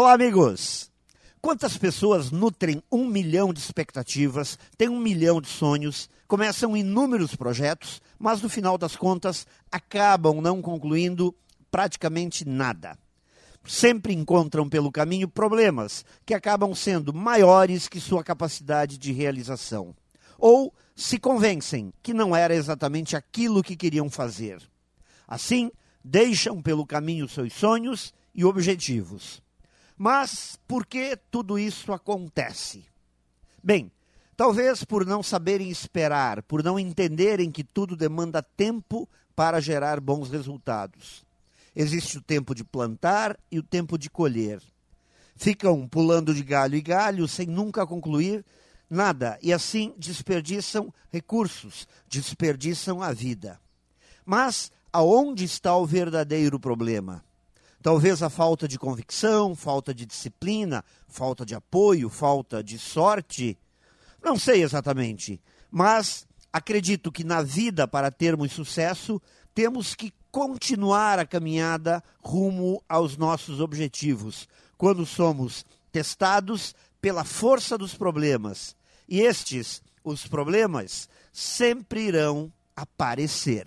Olá, amigos! Quantas pessoas nutrem um milhão de expectativas, têm um milhão de sonhos, começam inúmeros projetos, mas no final das contas acabam não concluindo praticamente nada? Sempre encontram pelo caminho problemas que acabam sendo maiores que sua capacidade de realização. Ou se convencem que não era exatamente aquilo que queriam fazer. Assim, deixam pelo caminho seus sonhos e objetivos. Mas por que tudo isso acontece? Bem, talvez por não saberem esperar, por não entenderem que tudo demanda tempo para gerar bons resultados. Existe o tempo de plantar e o tempo de colher. Ficam pulando de galho em galho sem nunca concluir nada e assim desperdiçam recursos, desperdiçam a vida. Mas aonde está o verdadeiro problema? Talvez a falta de convicção, falta de disciplina, falta de apoio, falta de sorte. Não sei exatamente, mas acredito que na vida, para termos sucesso, temos que continuar a caminhada rumo aos nossos objetivos, quando somos testados pela força dos problemas. E estes, os problemas, sempre irão aparecer.